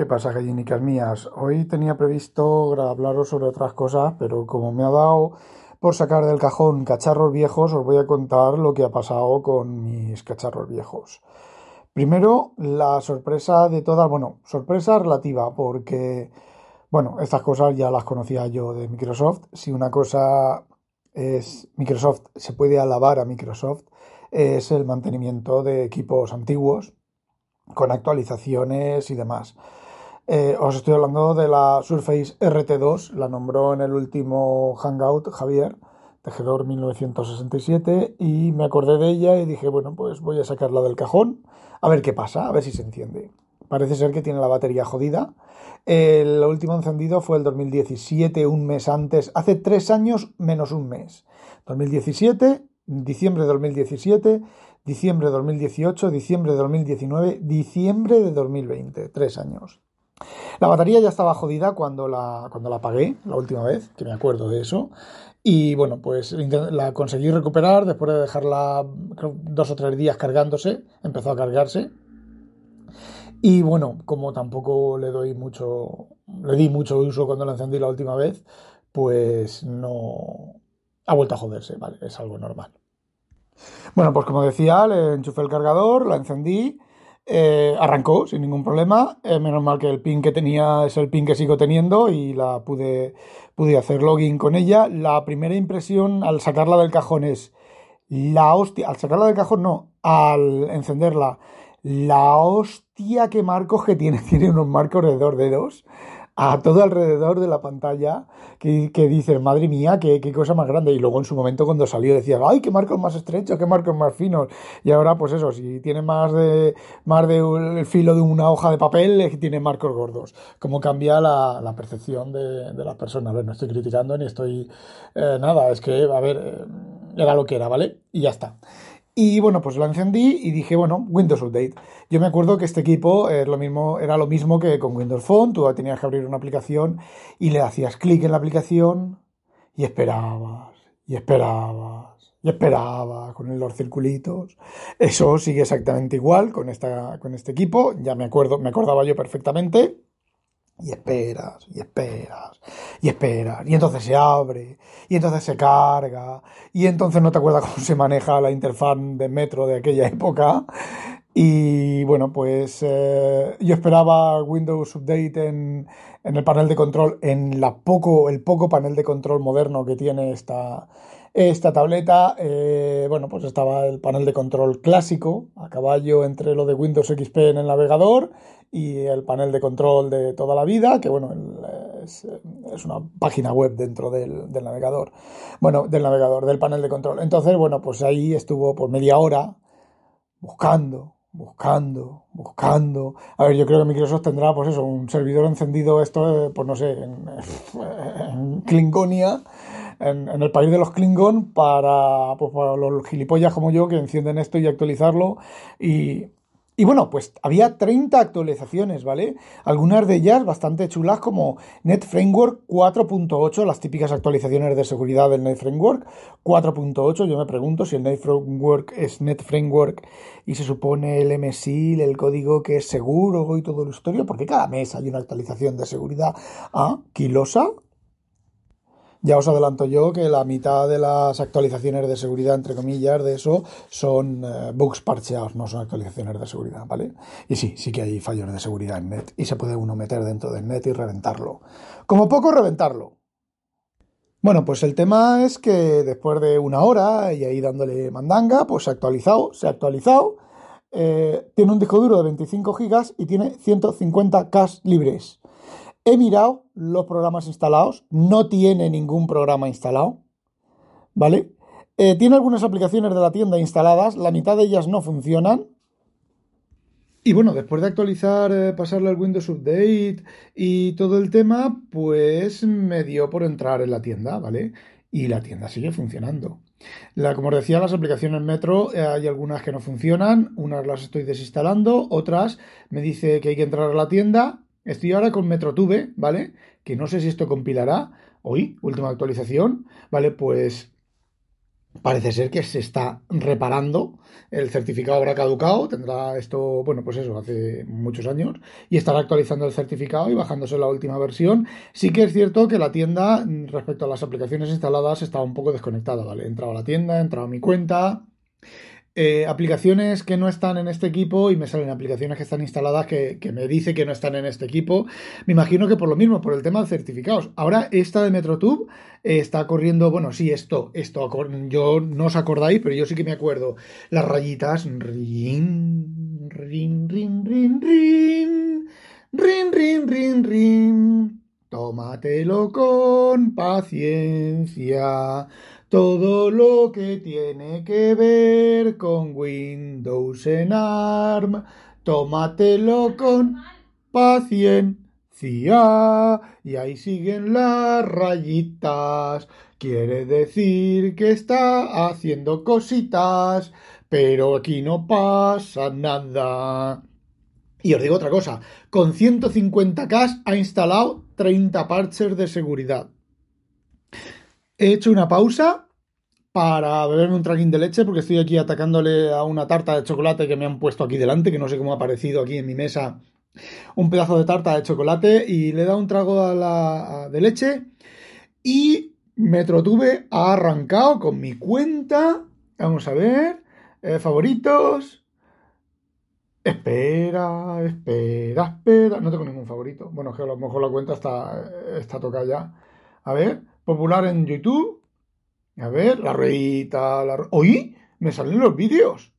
¿Qué pasa, gallinicas mías? Hoy tenía previsto hablaros sobre otras cosas, pero como me ha dado por sacar del cajón cacharros viejos, os voy a contar lo que ha pasado con mis cacharros viejos. Primero, la sorpresa de todas, bueno, sorpresa relativa, porque, bueno, estas cosas ya las conocía yo de Microsoft. Si una cosa es Microsoft, se puede alabar a Microsoft, es el mantenimiento de equipos antiguos con actualizaciones y demás. Eh, os estoy hablando de la Surface RT2, la nombró en el último Hangout Javier, tejedor 1967, y me acordé de ella y dije, bueno, pues voy a sacarla del cajón, a ver qué pasa, a ver si se enciende. Parece ser que tiene la batería jodida. El último encendido fue el 2017, un mes antes, hace tres años menos un mes. 2017, diciembre de 2017, diciembre de 2018, diciembre de 2019, diciembre de 2020, tres años. La batería ya estaba jodida cuando la, cuando la apagué la última vez, que me acuerdo de eso. Y bueno, pues la conseguí recuperar después de dejarla dos o tres días cargándose. Empezó a cargarse. Y bueno, como tampoco le doy mucho, le di mucho uso cuando la encendí la última vez, pues no ha vuelto a joderse, ¿vale? Es algo normal. Bueno, pues como decía, le enchufé el cargador, la encendí eh, arrancó sin ningún problema. Eh, menos mal que el pin que tenía es el pin que sigo teniendo y la pude, pude hacer login con ella. La primera impresión al sacarla del cajón es la hostia. Al sacarla del cajón, no, al encenderla. La hostia que marcos que tiene. Tiene unos marcos de dos dedos a todo alrededor de la pantalla que, que dices, madre mía, qué, qué, cosa más grande. Y luego en su momento cuando salió decías, ay, qué marcos más estrechos, qué marcos más finos. Y ahora, pues eso, si tiene más de, más de el filo de una hoja de papel, tiene marcos gordos. Como cambia la, la percepción de, de, las personas. A ver, no estoy criticando ni estoy, eh, nada, es que, a ver, eh, era lo que era, ¿vale? Y ya está. Y bueno, pues la encendí y dije, bueno, Windows Update. Yo me acuerdo que este equipo es lo mismo, era lo mismo que con Windows Phone, tú tenías que abrir una aplicación y le hacías clic en la aplicación y esperabas, y esperabas, y esperabas con los circulitos. Eso sigue exactamente igual con, esta, con este equipo, ya me acuerdo, me acordaba yo perfectamente. Y esperas, y esperas, y esperas, y entonces se abre, y entonces se carga, y entonces no te acuerdas cómo se maneja la interfaz de metro de aquella época. Y bueno, pues eh, yo esperaba Windows Update en, en, el panel de control, en la poco, el poco panel de control moderno que tiene esta, esta tableta. Eh, bueno, pues estaba el panel de control clásico, a caballo entre lo de Windows XP en el navegador y el panel de control de toda la vida, que bueno, es, es una página web dentro del, navegador. Bueno, del navegador, del panel de control. Entonces, bueno, pues ahí estuvo por media hora buscando, buscando, buscando. A ver, yo creo que Microsoft tendrá, pues eso, un servidor encendido, esto, eh, pues no sé, en, en Klingonia, en, en, el país de los Klingon, para, pues, para los gilipollas como yo que encienden esto y actualizarlo y y bueno, pues había 30 actualizaciones, ¿vale? Algunas de ellas bastante chulas como Net Framework 4.8, las típicas actualizaciones de seguridad del Net Framework 4.8. Yo me pregunto si el Net Framework es Net Framework y se supone el MSIL, el código que es seguro y todo lo historia, porque cada mes hay una actualización de seguridad a Kilosa, ya os adelanto yo que la mitad de las actualizaciones de seguridad, entre comillas, de eso son eh, bugs parcheados, no son actualizaciones de seguridad, ¿vale? Y sí, sí que hay fallos de seguridad en net y se puede uno meter dentro del net y reventarlo. Como poco reventarlo. Bueno, pues el tema es que después de una hora y ahí dándole mandanga, pues se ha actualizado, se ha actualizado. Eh, tiene un disco duro de 25 gigas y tiene 150 K libres. He mirado los programas instalados, no tiene ningún programa instalado, ¿vale? Eh, tiene algunas aplicaciones de la tienda instaladas, la mitad de ellas no funcionan. Y bueno, después de actualizar, eh, pasarle al Windows Update y todo el tema, pues me dio por entrar en la tienda, ¿vale? Y la tienda sigue funcionando. La, como os decía, las aplicaciones Metro eh, hay algunas que no funcionan, unas las estoy desinstalando, otras me dice que hay que entrar a la tienda Estoy ahora con MetroTube, ¿vale? Que no sé si esto compilará hoy, última actualización, ¿vale? Pues Parece ser que se está reparando. El certificado habrá caducado, tendrá esto, bueno, pues eso, hace muchos años, y estará actualizando el certificado y bajándose la última versión. Sí que es cierto que la tienda, respecto a las aplicaciones instaladas, estaba un poco desconectada, ¿vale? He entrado a la tienda, he entrado a mi cuenta, eh, aplicaciones que no están en este equipo y me salen aplicaciones que están instaladas que, me dice que no están en este equipo. Me imagino que por lo mismo, por el tema de certificados. Ahora, esta de MetroTube eh, está corriendo, bueno, sí, esto, esto, yo no os acordáis, pero yo sí que me acuerdo. Las rayitas, rin, rin, rin, rin, rin, rin, rin, rin. Tómatelo con paciencia todo lo que tiene que ver con Windows en ARM, tómatelo con paciencia. Y ahí siguen las rayitas. Quiere decir que está haciendo cositas, pero aquí no pasa nada. Y os digo otra cosa, con 150K ha instalado 30 parches de seguridad. He hecho una pausa para beberme un traguín de leche porque estoy aquí atacándole a una tarta de chocolate que me han puesto aquí delante, que no sé cómo ha aparecido aquí en mi mesa un pedazo de tarta de chocolate y le he dado un trago a la, de leche y Metrotube ha arrancado con mi cuenta. Vamos a ver. Eh, favoritos. Espera, espera, espera. No tengo ningún favorito. Bueno, que a lo mejor la cuenta está, está tocada ya. A ver popular en YouTube. A ver, la ruedita, la... ¡Oí! Me salen los vídeos.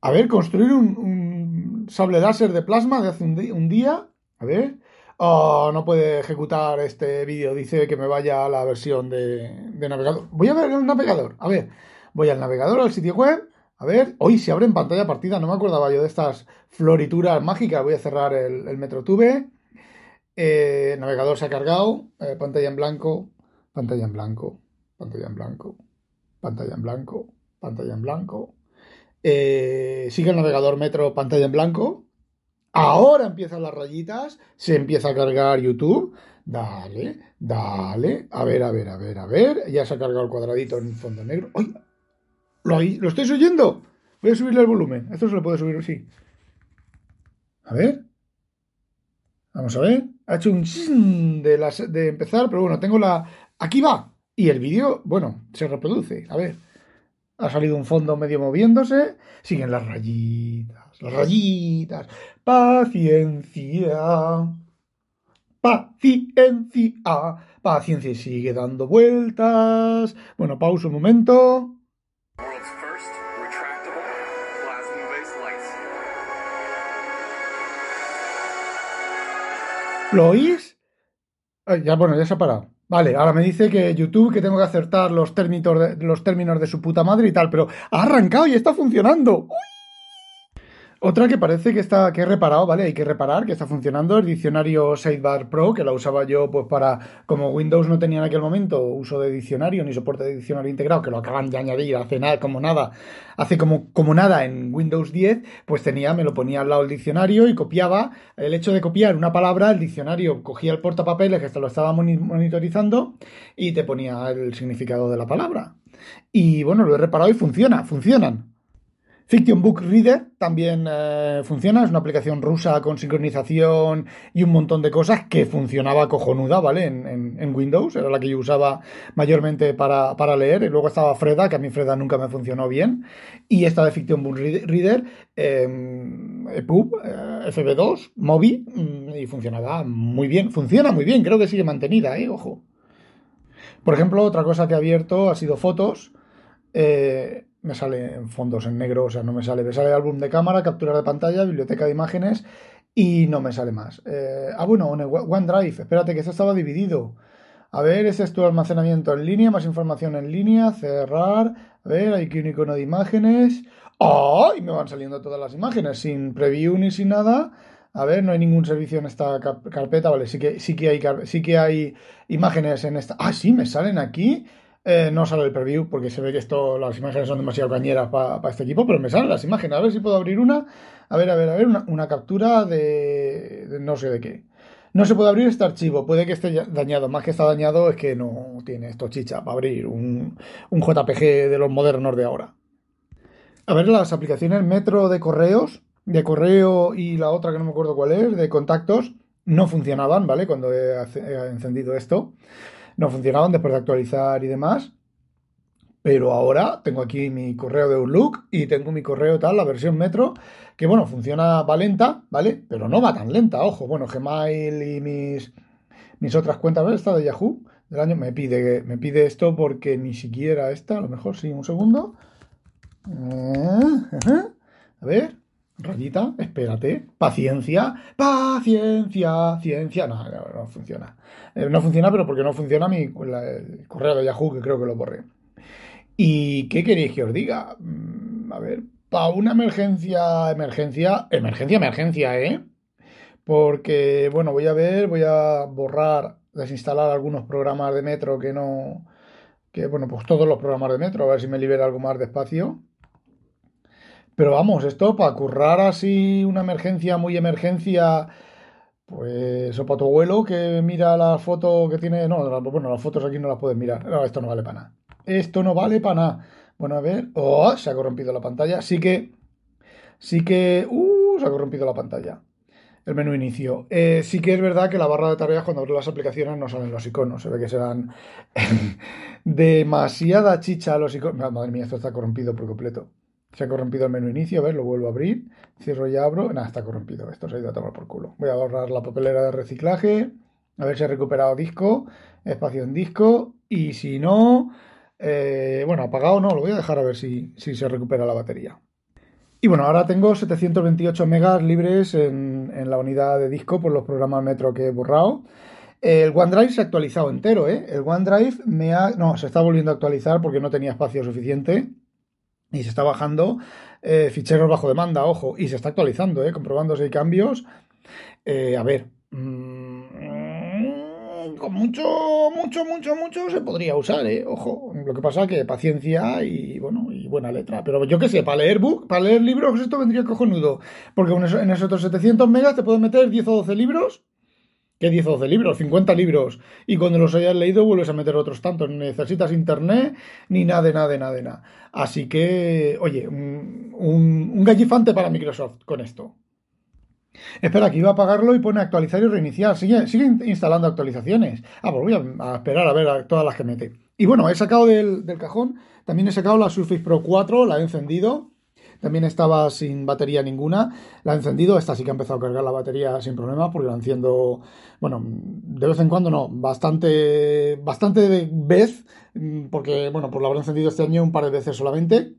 A ver, construir un, sable láser de plasma de hace un, día. A ver. Oh, no puede ejecutar este vídeo. Dice que me vaya a la versión de, navegador. Voy a ver el navegador. A ver. Voy al navegador, al sitio web. A ver. Hoy se abre en pantalla partida. No me acordaba yo de estas florituras mágicas. Voy a cerrar el, el MetroTube. Eh, navegador se ha cargado, eh, pantalla en blanco, pantalla en blanco, pantalla en blanco, pantalla en blanco, pantalla en blanco. Eh, sigue el navegador Metro, pantalla en blanco. Ahora empiezan las rayitas, se empieza a cargar YouTube. Dale, dale. A ver, a ver, a ver, a ver. Ya se ha cargado el cuadradito en fondo negro. ¡Ay! ¿Lo, ¿Lo estáis oyendo? Voy a subirle el volumen. Esto se lo puede subir, sí. A ver. Vamos a ver. Ha hecho un de, de empezar, pero bueno, tengo la. Aquí va. Y el vídeo, bueno, se reproduce. A ver. Ha salido un fondo medio moviéndose. Siguen las rayitas. Las rayitas. Paciencia. Paciencia. Paciencia sigue dando vueltas. Bueno, pausa un momento. ¿Lo oís? ya, bueno, ya se ha parado. Vale, ahora me dice que YouTube que tengo que acertar los términos de, los términos de su puta madre y tal, pero ha arrancado y está funcionando. Otra que parece que está, que he reparado, ¿vale? Hay que reparar, que está funcionando, el diccionario Sidebar Pro, que la usaba yo pues para, como Windows no tenía en aquel momento uso de diccionario ni soporte de diccionario integrado, que lo acaban de añadir hace nada, como nada, hace como, como nada en Windows 10, pues tenía, me lo ponía al lado el diccionario y copiaba, el hecho de copiar una palabra, el diccionario cogía el portapapeles que lo estaba monitorizando y te ponía el significado de la palabra. Y bueno, lo he reparado y funciona, funcionan. Fiction Book Reader también eh, funciona, es una aplicación rusa con sincronización y un montón de cosas que funcionaba cojonuda, ¿vale? En, Windows, era la que yo usaba mayormente para, leer. Y luego estaba Freda, que a mí Freda nunca me funcionó bien. Y esta de Fiction Book Reader, em, EPUB, eh, FB2, Mobi, mm, y funcionaba muy bien. Funciona muy bien, creo que sigue mantenida, ¿eh? Ojo. Por ejemplo, otra cosa que he abierto ha sido fotos. Eh, me sale en fondos en negro, o sea, no me sale. Me sale álbum de cámara, captura de pantalla, biblioteca de imágenes y no me sale más. Eh, ah, bueno, OneDrive, espérate que esto estaba dividido. A ver, ese es tu almacenamiento en línea, más información en línea, cerrar. A ver, hay aquí un icono de imágenes. ¡Oh! Y me van saliendo todas las imágenes, sin preview ni sin nada. A ver, no hay ningún servicio en esta carpeta, vale, sí que, sí que, hay, sí que hay imágenes en esta. Ah, sí, me salen aquí eh, no sale el preview porque se ve que esto, las imágenes son demasiado cañeras para este equipo, pero me salen las imágenes. A ver si puedo abrir una. A ver, a ver, a ver, una, captura de, no sé de qué. No se puede abrir este archivo, puede que esté dañado. Más que está dañado es que no tiene esto chicha para abrir un, un JPG de los modernos de ahora. A ver, las aplicaciones Metro de correos, de correo y la otra que no me acuerdo cuál es, de contactos, no funcionaban, ¿vale? Cuando he, encendido esto, no funcionaban después de actualizar y demás. Pero ahora tengo aquí mi correo de Outlook y tengo mi correo tal, la versión Metro, que bueno, funciona, va lenta, ¿vale? Pero no va tan lenta, ojo. Bueno, Gmail y mis, mis otras cuentas, ¿ves? Esta de Yahoo del año me pide, me pide esto porque ni siquiera esta, a lo mejor sí, un segundo. Eh, a ver, rayita, espérate, paciencia, paciencia, ciencia. No, no, funciona. Eh, no funciona, pero porque no funciona mi el correo de Yahoo, que creo que lo borré. ¿Y qué queréis que os diga? Mm, a ver, para una emergencia, emergencia, emergencia, emergencia, ¿eh? Porque, bueno, voy a ver, voy a borrar, desinstalar algunos programas de metro que no. Que, bueno, pues todos los programas de metro, a ver si me libera algo más de espacio. Pero vamos, esto para currar así una emergencia, muy emergencia, pues o para tu abuelo que mira la foto que tiene. No, bueno, las fotos aquí no las puedes mirar. Esto no vale para nada. Esto no vale para nada. Bueno, a ver. Oh, se ha corrompido la pantalla. Sí que. Sí que. Uh, se ha corrompido la pantalla. El menú inicio. Eh, sí que es verdad que la barra de tareas cuando abres las aplicaciones no salen los iconos. Se ve que serán demasiada chicha los iconos. Madre mía, esto está corrompido por completo. Se ha corrompido el menú inicio, a ver, lo vuelvo a abrir, cierro y abro, nada, está corrompido, esto se ha ido a tomar por culo. Voy a borrar la papelera de reciclaje, a ver si ha recuperado disco, espacio en disco, y si no, eh, bueno, apagado no, lo voy a dejar a ver si, si, se recupera la batería. Y bueno, ahora tengo 728 megas libres en, en la unidad de disco por los programas Metro que he borrado. El OneDrive se ha actualizado entero, ¿eh? El OneDrive me ha... No, se está volviendo a actualizar porque no tenía espacio suficiente y se está bajando eh, ficheros bajo demanda, ojo, y se está actualizando, eh, comprobando si hay cambios. Eh, a ver, mm, con mucho, mucho, mucho, mucho se podría usar, eh, ojo. Lo que pasa que paciencia y, bueno, y buena letra. Pero yo qué sé, para leer book, para leer libros, esto vendría cojonudo. Porque en esos otros 700 megas te puedes meter 10 o 12 libros ¿Qué 10 o 12 libros? 50 libros. Y cuando los hayas leído vuelves a meter otros tantos. Necesitas internet ni nada de nada de nada nada. Así que, oye, un, un, gallifante para Microsoft con esto. Espera, que iba a apagarlo y pone actualizar y reiniciar. Sigue, sigue instalando actualizaciones. Ah, pues voy a, esperar a ver a todas las que mete. Y bueno, he sacado del, del cajón, también he sacado la Surface Pro 4, la he encendido también estaba sin batería ninguna. La he encendido, esta sí que ha empezado a cargar la batería sin problema porque la enciendo, bueno, de vez en cuando no, bastante, bastante vez, porque, bueno, pues la habré encendido este año un par de veces solamente.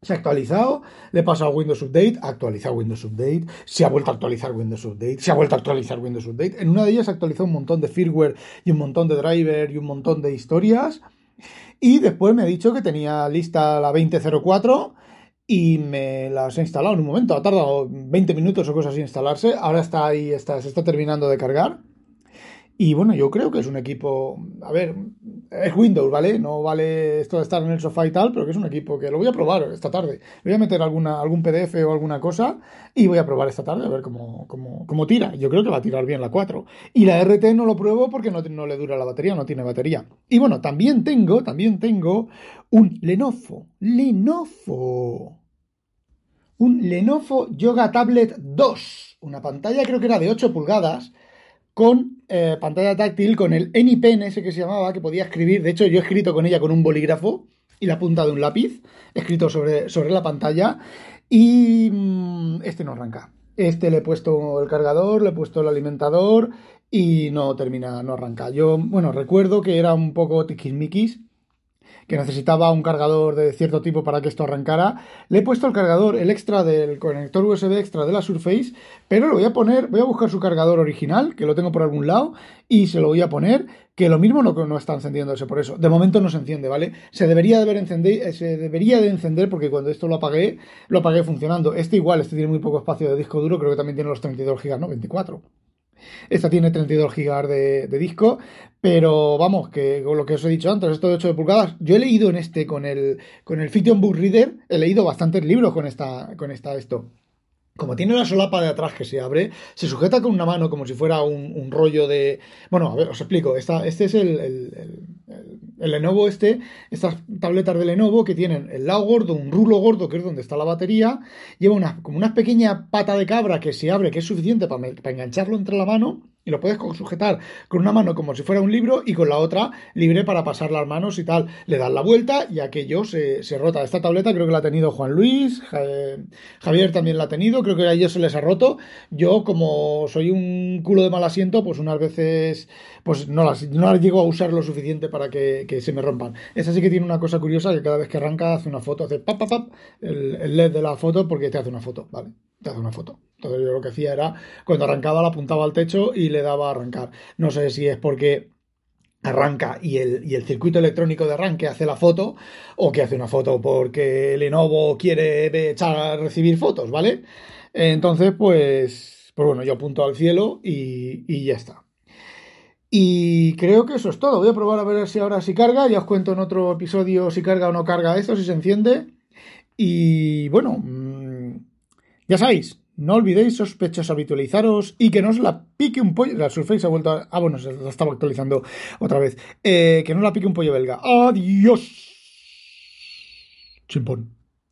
Se ha actualizado, le he pasado a Windows Update, ha actualizado Windows Update, se ha vuelto a actualizar Windows Update, se ha vuelto a actualizar Windows Update. En una de ellas ha actualizado un montón de firmware y un montón de driver y un montón de historias. Y después me ha dicho que tenía lista la 2004 y me las he instalado en un momento. Ha tardado 20 minutos o cosas así instalarse. Ahora está ahí, está, se está terminando de cargar. Y bueno, yo creo que es un equipo, a ver, es Windows, ¿vale? No vale esto de estar en el sofá y tal, pero que es un equipo que lo voy a probar esta tarde. Voy a meter alguna, algún PDF o alguna cosa y voy a probar esta tarde a ver cómo, cómo, cómo tira. Yo creo que va a tirar bien la 4. Y la RT no lo pruebo porque no, no le dura la batería, no tiene batería. Y bueno, también tengo, también tengo un Lenovo. Lenovo. Un Lenovo Yoga Tablet 2. Una pantalla creo que era de 8 pulgadas con eh, pantalla táctil, con el AnyPen ese que se llamaba, que podía escribir. De hecho, yo he escrito con ella con un bolígrafo y la punta de un lápiz, escrito sobre, sobre la pantalla. Y mm, este no arranca. Este le he puesto el cargador, le he puesto el alimentador y no termina, no arranca. Yo, bueno, recuerdo que era un poco tiquismiquis que necesitaba un cargador de cierto tipo para que esto arrancara. Le he puesto el cargador, el extra del conector USB extra de la Surface, pero lo voy a poner, voy a buscar su cargador original, que lo tengo por algún lado, y se lo voy a poner, que lo mismo no, no está encendiéndose por eso. De momento no se enciende, ¿vale? Se debería de, haber encender, se debería de encender porque cuando esto lo apagué, lo apagué funcionando. Este igual, este tiene muy poco espacio de disco duro, creo que también tiene los 32 GB, ¿no? 24. Esta tiene 32 GB de, disco, pero vamos, que con lo que os he dicho antes, esto de 8 pulgadas, yo he leído en este, con el, con el Fiction Book Reader, he leído bastantes libros con esta, con esta, esto. Como tiene la solapa de atrás que se abre, se sujeta con una mano como si fuera un, rollo de... Bueno, a ver, os explico. Esta, este es el, el, el, Lenovo este, estas tabletas de Lenovo que tienen el lado gordo, un rulo gordo que es donde está la batería, lleva una, como una pequeña pata de cabra que se abre, que es suficiente para, para engancharlo entre la mano y lo puedes sujetar con una mano como si fuera un libro y con la otra libre para pasar las manos y tal. Le das la vuelta y aquello se, se rota. Esta tableta creo que la ha tenido Juan Luis, Javier también la ha tenido, creo que a ellos se les ha roto. Yo como soy un culo de mal asiento, pues unas veces pues no las, no las llego a usar lo suficiente para que, se me rompan. Esa sí que tiene una cosa curiosa que cada vez que arranca hace una foto, hace pap, el, el LED de la foto porque te hace una foto, ¿vale? Te hace una foto. Entonces yo lo que hacía era, cuando arrancaba, la apuntaba al techo y le daba a arrancar. No sé si es porque arranca y el, y el, circuito electrónico de arranque hace la foto o que hace una foto porque Lenovo quiere echar a recibir fotos, ¿vale? Entonces, pues, pues bueno, yo apunto al cielo y, y ya está. Y creo que eso es todo. Voy a probar a ver si ahora sí carga. Ya os cuento en otro episodio si carga o no carga esto, si se enciende. Y bueno, ya sabéis, no olvidéis, sospechosos, habitualizaros y que no os la pique un pollo. La Surface ha vuelto a. Ah, bueno, se la estaba actualizando otra vez. Eh, que no la pique un pollo belga. Adiós. Chimpón.